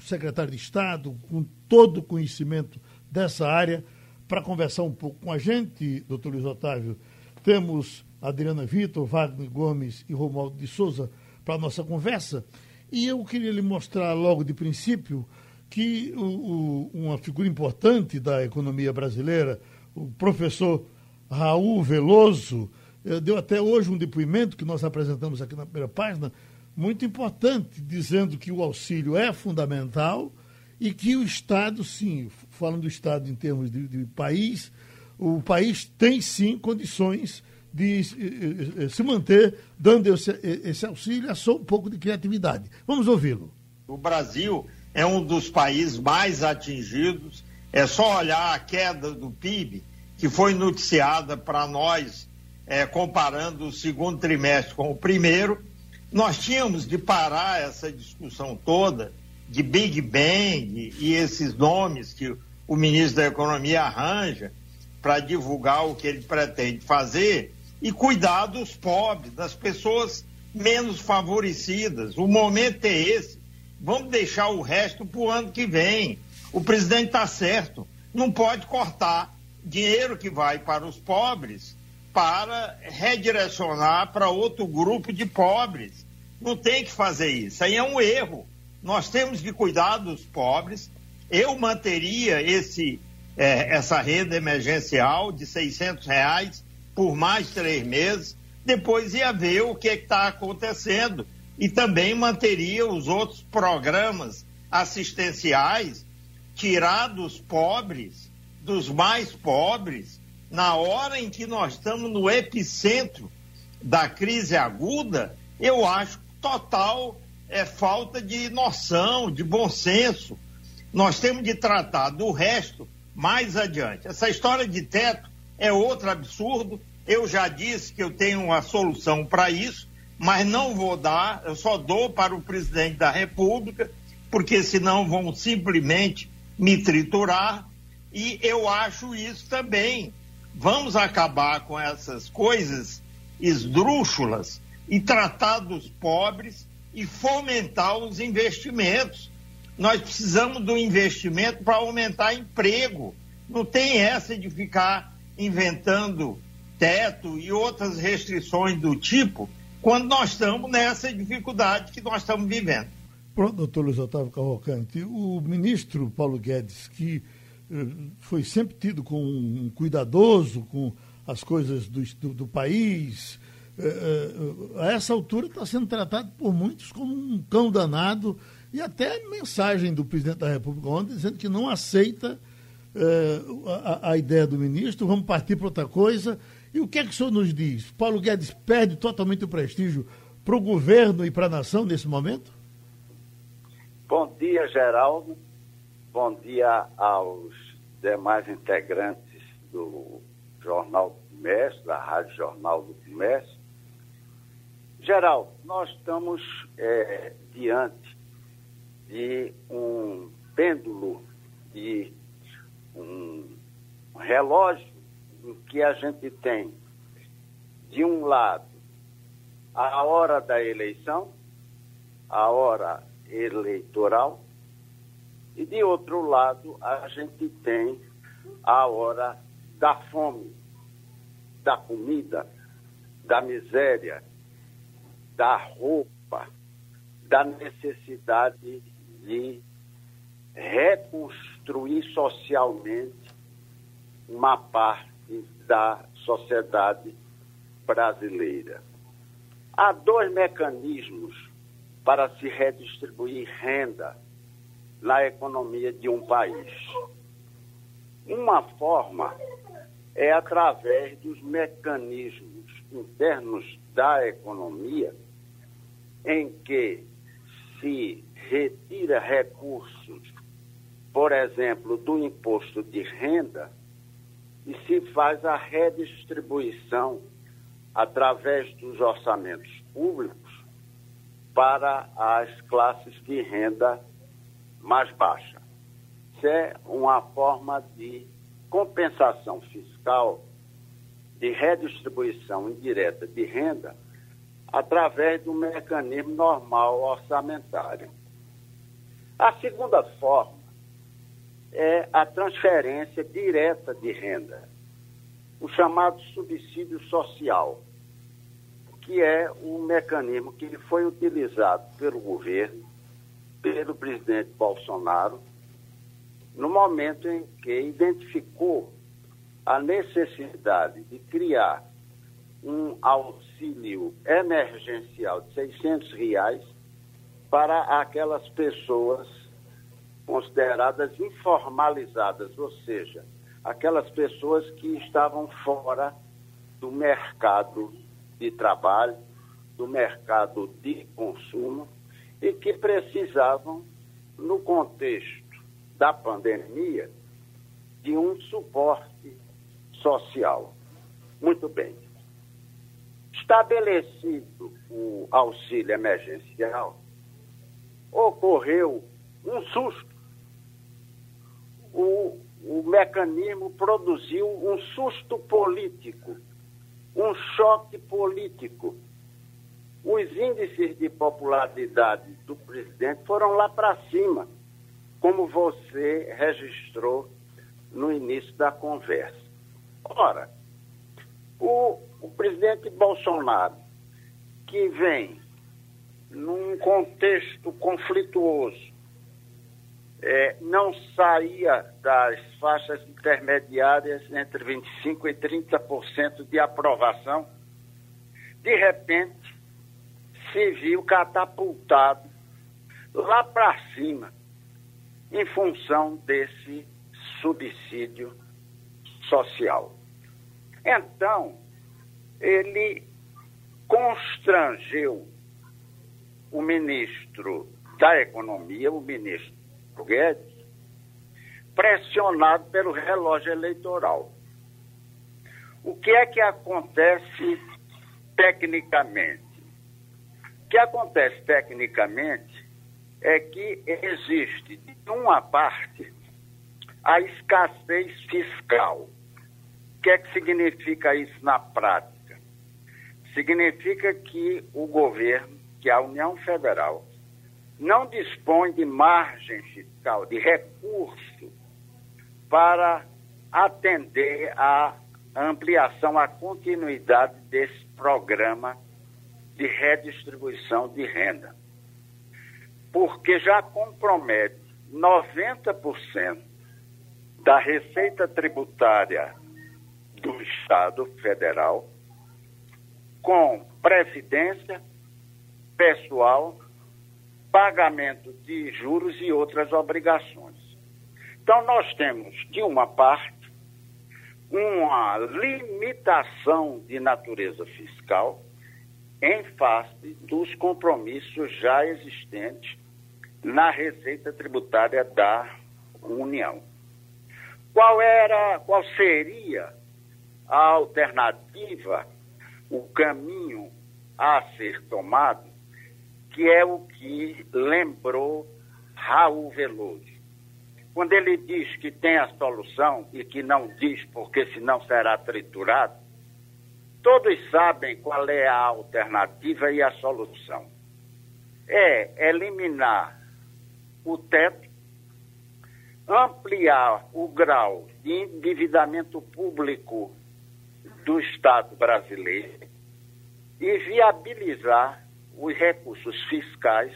secretário de Estado, com todo o conhecimento dessa área, para conversar um pouco com a gente, doutor Luiz Otávio. Temos Adriana Vitor, Wagner Gomes e Romualdo de Souza para a nossa conversa. E eu queria lhe mostrar logo de princípio que o, o, uma figura importante da economia brasileira, o professor Raul Veloso, eh, deu até hoje um depoimento que nós apresentamos aqui na primeira página, muito importante, dizendo que o auxílio é fundamental e que o Estado, sim, falando do Estado em termos de, de país, o país tem sim condições de eh, eh, se manter dando esse, esse auxílio, é só um pouco de criatividade. Vamos ouvi-lo. O Brasil é um dos países mais atingidos. É só olhar a queda do PIB, que foi noticiada para nós, é, comparando o segundo trimestre com o primeiro. Nós tínhamos de parar essa discussão toda de Big Bang e esses nomes que o ministro da Economia arranja para divulgar o que ele pretende fazer e cuidar dos pobres, das pessoas menos favorecidas. O momento é esse. Vamos deixar o resto para o ano que vem. O presidente está certo. Não pode cortar dinheiro que vai para os pobres para redirecionar para outro grupo de pobres. Não tem que fazer isso. Aí é um erro. Nós temos que cuidar dos pobres. Eu manteria esse, é, essa renda emergencial de 600 reais por mais três meses. Depois ia ver o que é está acontecendo e também manteria os outros programas assistenciais, tirar dos pobres, dos mais pobres, na hora em que nós estamos no epicentro da crise aguda, eu acho total é falta de noção, de bom senso. Nós temos de tratar do resto mais adiante. Essa história de teto é outro absurdo. Eu já disse que eu tenho uma solução para isso, mas não vou dar, eu só dou para o presidente da República, porque senão vão simplesmente me triturar. E eu acho isso também. Vamos acabar com essas coisas esdrúxulas e tratar dos pobres e fomentar os investimentos. Nós precisamos do investimento para aumentar emprego. Não tem essa de ficar inventando teto e outras restrições do tipo quando nós estamos nessa dificuldade que nós estamos vivendo. Pronto, doutor Luiz Otávio Cavalcante, o ministro Paulo Guedes, que eh, foi sempre tido como um cuidadoso com as coisas do, do, do país, é, é, a essa altura está sendo tratado por muitos como um cão danado e até mensagem do presidente da República ontem dizendo que não aceita é, a, a, ideia do ministro, vamos partir para outra coisa. E o que é que o senhor nos diz? Paulo Guedes perde totalmente o prestígio para o governo e para a nação nesse momento? Bom dia, Geraldo. Bom dia aos demais integrantes do Jornal do Comércio, da Rádio Jornal do Comércio. Geral, nós estamos é, diante de um pêndulo, de um relógio em que a gente tem, de um lado, a hora da eleição, a hora eleitoral, e de outro lado, a gente tem a hora da fome, da comida, da miséria, da roupa, da necessidade de reconstruir socialmente uma parte da sociedade brasileira. Há dois mecanismos para se redistribuir renda na economia de um país. Uma forma é através dos mecanismos internos da economia em que se retira recursos, por exemplo, do imposto de renda e se faz a redistribuição através dos orçamentos públicos para as classes de renda mais baixa. Isso é uma forma de compensação fiscal, de redistribuição indireta de renda, através do mecanismo normal orçamentário. A segunda forma é a transferência direta de renda, o chamado subsídio social, que é o mecanismo que foi utilizado pelo governo, pelo presidente Bolsonaro, no momento em que identificou a necessidade de criar um auxílio emergencial de 600 reais para aquelas pessoas consideradas informalizadas, ou seja, aquelas pessoas que estavam fora do mercado de trabalho, do mercado de consumo e que precisavam, no contexto da pandemia, de um suporte social. Muito bem. Estabelecido o auxílio emergencial, ocorreu um susto o, o mecanismo produziu um susto político, um choque político. Os índices de popularidade do presidente foram lá para cima, como você registrou no início da conversa. Ora, o, o presidente Bolsonaro, que vem num contexto conflituoso, é, não saía das faixas intermediárias entre 25% e 30% de aprovação, de repente se viu catapultado lá para cima em função desse subsídio social. Então, ele constrangeu o ministro da Economia, o ministro Guedes, pressionado pelo relógio eleitoral. O que é que acontece tecnicamente? O que acontece tecnicamente é que existe, de uma parte, a escassez fiscal. O que é que significa isso na prática? Significa que o governo, que a União Federal, não dispõe de margem fiscal, de recurso para atender à ampliação, à continuidade desse programa de redistribuição de renda. Porque já compromete 90% da receita tributária do Estado Federal com previdência, pessoal pagamento de juros e outras obrigações. Então, nós temos, de uma parte, uma limitação de natureza fiscal em face dos compromissos já existentes na receita tributária da União. Qual era, qual seria a alternativa, o caminho a ser tomado que é o que lembrou Raul Veloso. Quando ele diz que tem a solução e que não diz porque senão será triturado, todos sabem qual é a alternativa e a solução. É eliminar o teto, ampliar o grau de endividamento público do Estado brasileiro e viabilizar os recursos fiscais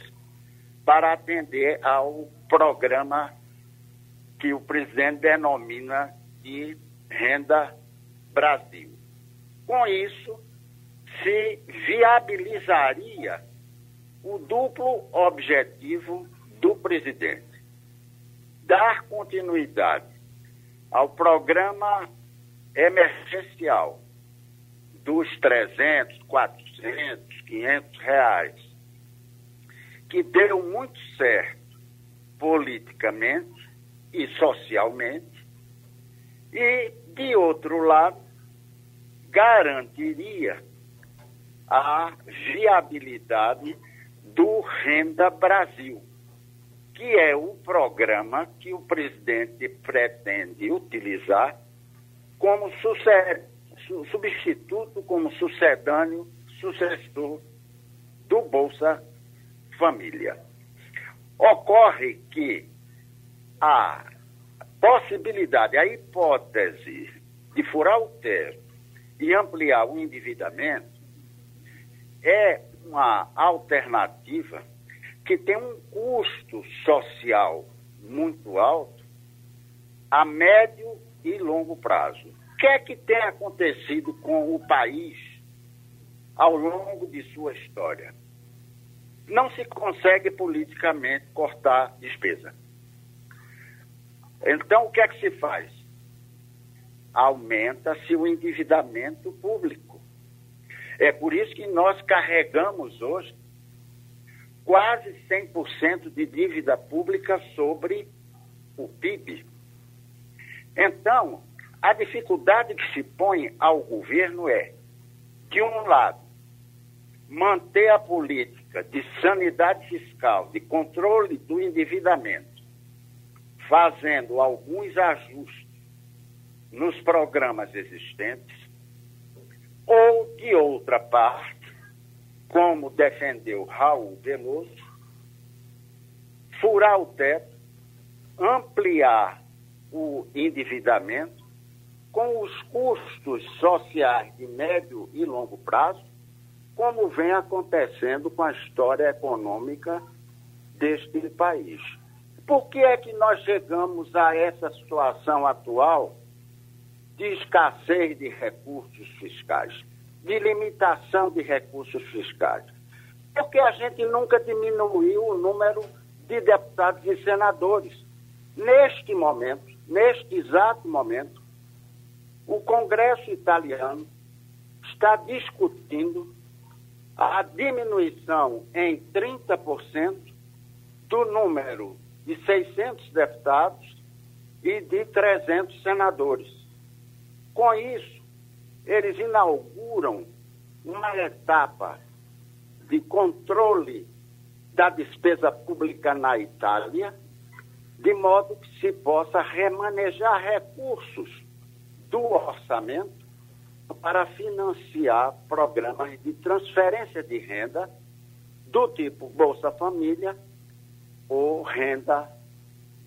para atender ao programa que o presidente denomina de Renda Brasil. Com isso, se viabilizaria o duplo objetivo do presidente: dar continuidade ao programa emergencial dos 300, 400, 500 reais, que deu muito certo politicamente e socialmente, e, de outro lado, garantiria a viabilidade do Renda Brasil, que é o programa que o presidente pretende utilizar como substituto, como sucedâneo, sucessor do Bolsa Família. Ocorre que a possibilidade, a hipótese de furar o teto e ampliar o endividamento é uma alternativa que tem um custo social muito alto a médio e longo prazo. O que é que tem acontecido com o país ao longo de sua história? Não se consegue politicamente cortar despesa. Então, o que é que se faz? Aumenta-se o endividamento público. É por isso que nós carregamos hoje quase 100% de dívida pública sobre o PIB. Então, a dificuldade que se põe ao governo é, de um lado, manter a política de sanidade fiscal, de controle do endividamento, fazendo alguns ajustes nos programas existentes, ou, de outra parte, como defendeu Raul Veloso, furar o teto, ampliar o endividamento com os custos sociais de médio e longo prazo, como vem acontecendo com a história econômica deste país. Por que é que nós chegamos a essa situação atual de escassez de recursos fiscais, de limitação de recursos fiscais? Porque a gente nunca diminuiu o número de deputados e senadores. Neste momento, neste exato momento, o Congresso italiano está discutindo a diminuição em 30% do número de 600 deputados e de 300 senadores. Com isso, eles inauguram uma etapa de controle da despesa pública na Itália, de modo que se possa remanejar recursos do orçamento para financiar programas de transferência de renda do tipo Bolsa Família ou Renda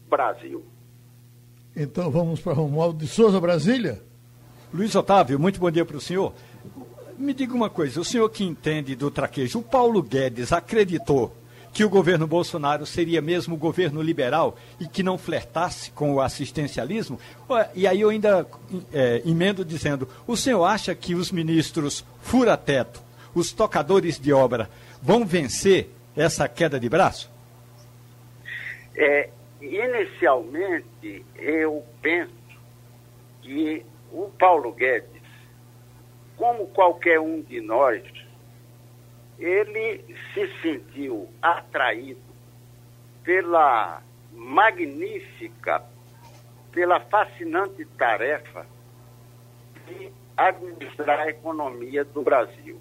Brasil. Então vamos para Romualdo de Souza, Brasília. Luiz Otávio, muito bom dia para o senhor. Me diga uma coisa, o senhor que entende do traquejo, o Paulo Guedes acreditou que o governo Bolsonaro seria mesmo o governo liberal e que não flertasse com o assistencialismo? E aí eu ainda é, emendo dizendo: o senhor acha que os ministros fura-teto, os tocadores de obra, vão vencer essa queda de braço? É, inicialmente, eu penso que o Paulo Guedes, como qualquer um de nós, ele se sentiu atraído pela magnífica, pela fascinante tarefa de administrar a economia do Brasil.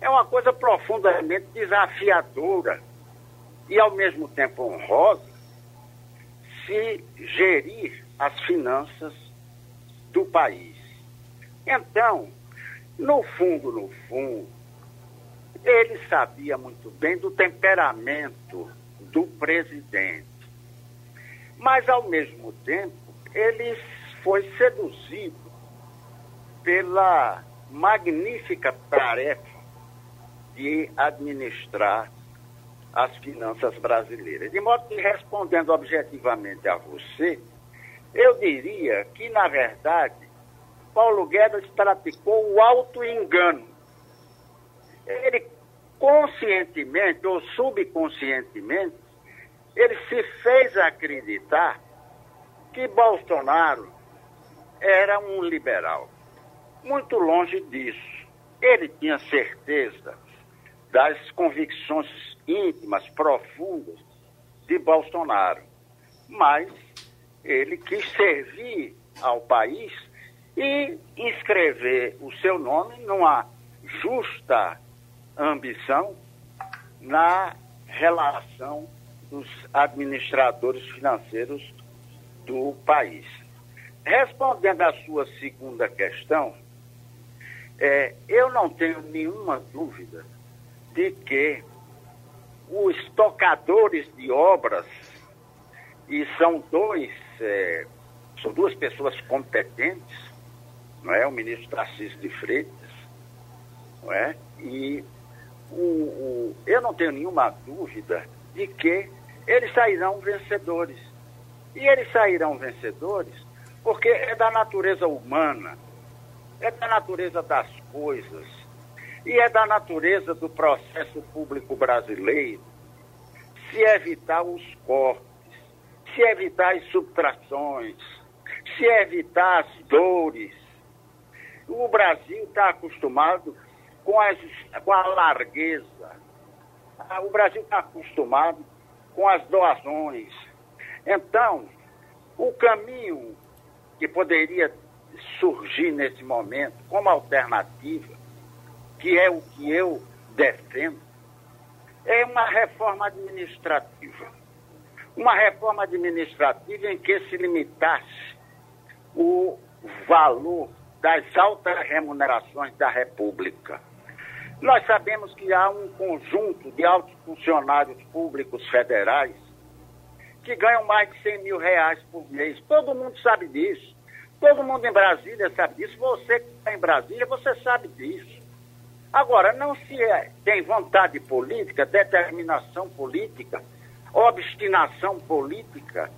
É uma coisa profundamente desafiadora e, ao mesmo tempo, honrosa se gerir as finanças do país. Então, no fundo, no fundo, ele sabia muito bem do temperamento do presidente. Mas, ao mesmo tempo, ele foi seduzido pela magnífica tarefa de administrar as finanças brasileiras. De modo que, respondendo objetivamente a você, eu diria que, na verdade, Paulo Guedes praticou o auto-engano. Ele conscientemente ou subconscientemente, ele se fez acreditar que Bolsonaro era um liberal. Muito longe disso. Ele tinha certeza das convicções íntimas, profundas de Bolsonaro. Mas ele quis servir ao país e inscrever o seu nome numa justa ambição na relação dos administradores financeiros do país. Respondendo à sua segunda questão, é, eu não tenho nenhuma dúvida de que os tocadores de obras, e são dois, é, são duas pessoas competentes, não é? O ministro Tarcísio de Freitas, não é? E o, o, eu não tenho nenhuma dúvida de que eles sairão vencedores. E eles sairão vencedores porque é da natureza humana, é da natureza das coisas, e é da natureza do processo público brasileiro se evitar os cortes, se evitar as subtrações, se evitar as dores. O Brasil está acostumado com, as, com a largueza. Ah, o Brasil está acostumado com as doações. Então, o caminho que poderia surgir nesse momento como alternativa, que é o que eu defendo, é uma reforma administrativa. Uma reforma administrativa em que se limitasse o valor das altas remunerações da República. Nós sabemos que há um conjunto de altos funcionários públicos federais que ganham mais de 100 mil reais por mês. Todo mundo sabe disso. Todo mundo em Brasília sabe disso. Você que está em Brasília, você sabe disso. Agora, não se é, tem vontade política, determinação política, obstinação política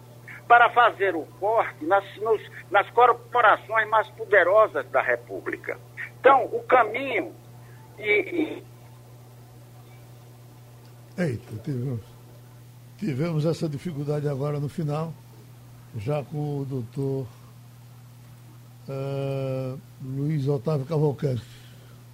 para fazer o corte nas, nos, nas corporações mais poderosas da República. Então, o caminho e, Eita, tivemos, tivemos essa dificuldade agora no final, já com o doutor uh, Luiz Otávio Cavalcante.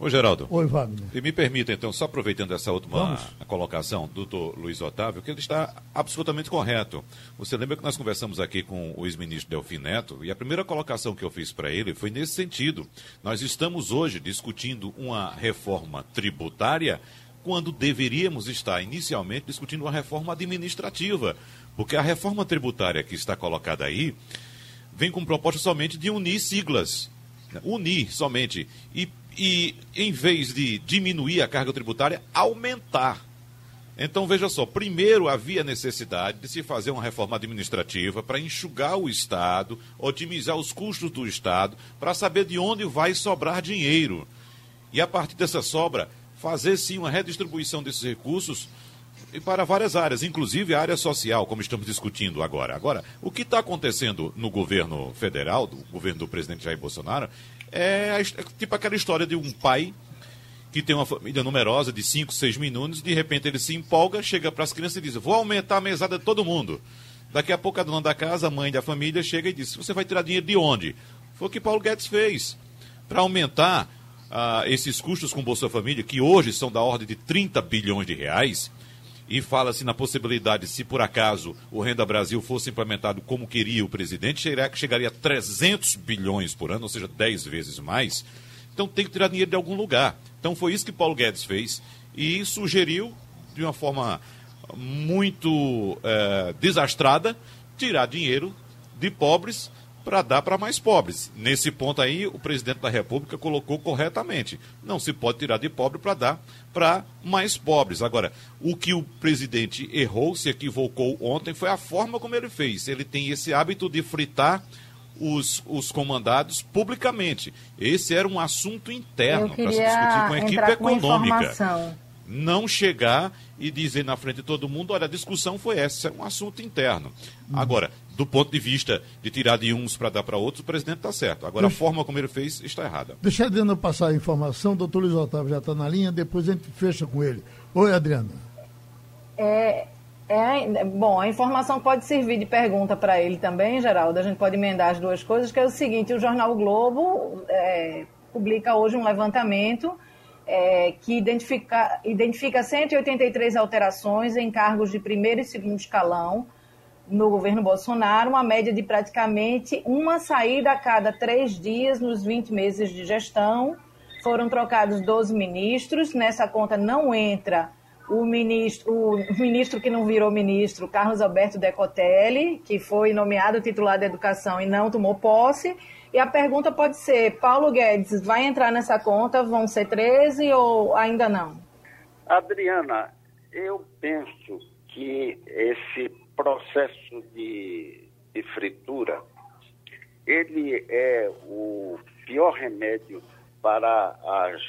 Ô, Geraldo. Oi, Wagner. E me permita, então, só aproveitando essa última Vamos. colocação do doutor Luiz Otávio, que ele está absolutamente correto. Você lembra que nós conversamos aqui com o ex-ministro Delfim Neto, e a primeira colocação que eu fiz para ele foi nesse sentido. Nós estamos hoje discutindo uma reforma tributária quando deveríamos estar inicialmente discutindo uma reforma administrativa. Porque a reforma tributária que está colocada aí vem com proposta somente de unir siglas. Unir somente. E e, em vez de diminuir a carga tributária, aumentar. Então, veja só: primeiro havia necessidade de se fazer uma reforma administrativa para enxugar o Estado, otimizar os custos do Estado, para saber de onde vai sobrar dinheiro. E a partir dessa sobra, fazer sim uma redistribuição desses recursos para várias áreas, inclusive a área social, como estamos discutindo agora. Agora, o que está acontecendo no governo federal, do governo do presidente Jair Bolsonaro, é, é tipo aquela história de um pai que tem uma família numerosa de 5, 6 minutos, de repente ele se empolga, chega para as crianças e diz: Vou aumentar a mesada de todo mundo. Daqui a pouco a dona da casa, a mãe da família, chega e diz: Você vai tirar dinheiro de onde? Foi o que Paulo Guedes fez. Para aumentar ah, esses custos com Bolsa Família, que hoje são da ordem de 30 bilhões de reais, e fala-se na possibilidade, se por acaso o Renda Brasil fosse implementado como queria o presidente, chegaria a 300 bilhões por ano, ou seja, 10 vezes mais. Então tem que tirar dinheiro de algum lugar. Então foi isso que Paulo Guedes fez e sugeriu, de uma forma muito é, desastrada, tirar dinheiro de pobres para dar para mais pobres. Nesse ponto aí, o presidente da República colocou corretamente. Não se pode tirar de pobre para dar para mais pobres. Agora, o que o presidente errou, se equivocou ontem, foi a forma como ele fez. Ele tem esse hábito de fritar os, os comandados publicamente. Esse era um assunto interno para se discutir com a equipe econômica. Não chegar e dizer na frente de todo mundo, olha, a discussão foi essa, é um assunto interno. Agora, do ponto de vista de tirar de uns para dar para outros, o presidente está certo. Agora, Deixa... a forma como ele fez está errada. Deixa a Adriana passar a informação, o doutor Luiz Otávio já está na linha, depois a gente fecha com ele. Oi, Adriana. É, é, bom, a informação pode servir de pergunta para ele também, Geraldo. A gente pode emendar as duas coisas, que é o seguinte: o jornal Globo é, publica hoje um levantamento é, que identifica, identifica 183 alterações em cargos de primeiro e segundo escalão no governo Bolsonaro, uma média de praticamente uma saída a cada três dias nos 20 meses de gestão. Foram trocados 12 ministros. Nessa conta não entra o ministro, o ministro que não virou ministro, Carlos Alberto Decotelli, que foi nomeado titular da educação e não tomou posse. E a pergunta pode ser: Paulo Guedes vai entrar nessa conta? Vão ser 13 ou ainda não? Adriana, eu penso que esse processo de, de fritura ele é o pior remédio para as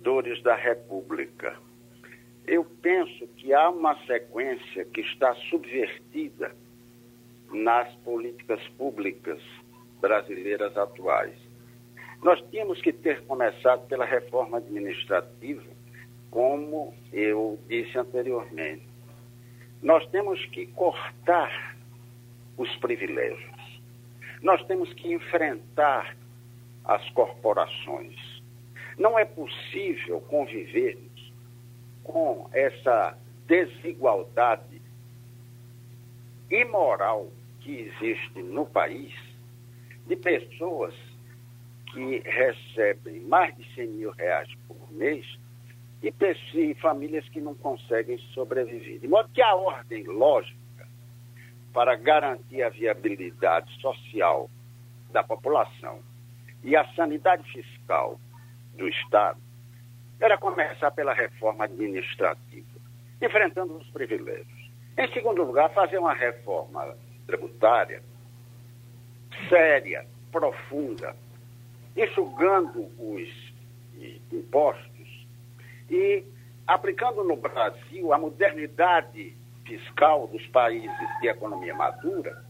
dores da República eu penso que há uma sequência que está subvertida nas políticas públicas brasileiras atuais. Nós tínhamos que ter começado pela reforma administrativa, como eu disse anteriormente. Nós temos que cortar os privilégios. Nós temos que enfrentar as corporações. Não é possível conviver com essa desigualdade imoral que existe no país de pessoas que recebem mais de 100 mil reais por mês e, e famílias que não conseguem sobreviver. De modo que a ordem lógica para garantir a viabilidade social da população e a sanidade fiscal do Estado era começar pela reforma administrativa, enfrentando os privilégios. Em segundo lugar, fazer uma reforma tributária séria, profunda, enxugando os impostos e aplicando no Brasil a modernidade fiscal dos países de economia madura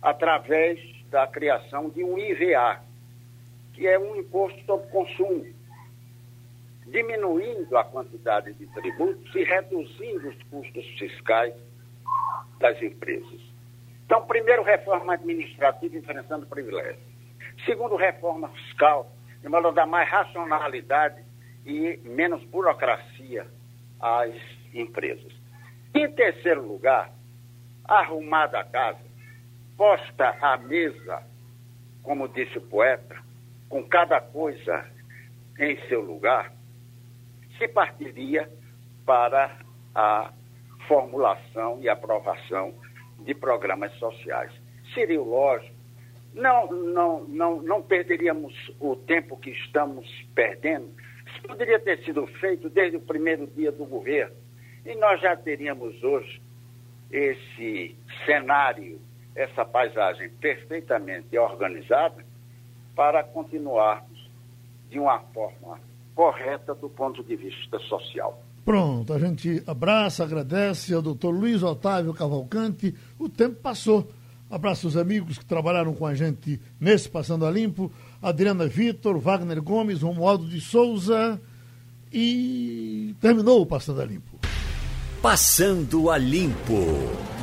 através da criação de um IVA, que é um imposto sobre consumo, diminuindo a quantidade de tributos e reduzindo os custos fiscais das empresas. Então, primeiro, reforma administrativa enfrentando privilégios. Segundo, reforma fiscal, de modo a dar mais racionalidade e menos burocracia às empresas. Em terceiro lugar, arrumada a casa, posta à mesa, como disse o poeta, com cada coisa em seu lugar, se partiria para a formulação e aprovação de programas sociais. Seria lógico, não, não, não, não perderíamos o tempo que estamos perdendo. Isso poderia ter sido feito desde o primeiro dia do governo. E nós já teríamos hoje esse cenário, essa paisagem perfeitamente organizada para continuarmos de uma forma correta do ponto de vista social. Pronto, a gente abraça, agradece ao doutor Luiz Otávio Cavalcante. O tempo passou. Abraço os amigos que trabalharam com a gente nesse Passando a Limpo. Adriana Vitor, Wagner Gomes, Romualdo de Souza. E terminou o Passando a Limpo. Passando a Limpo.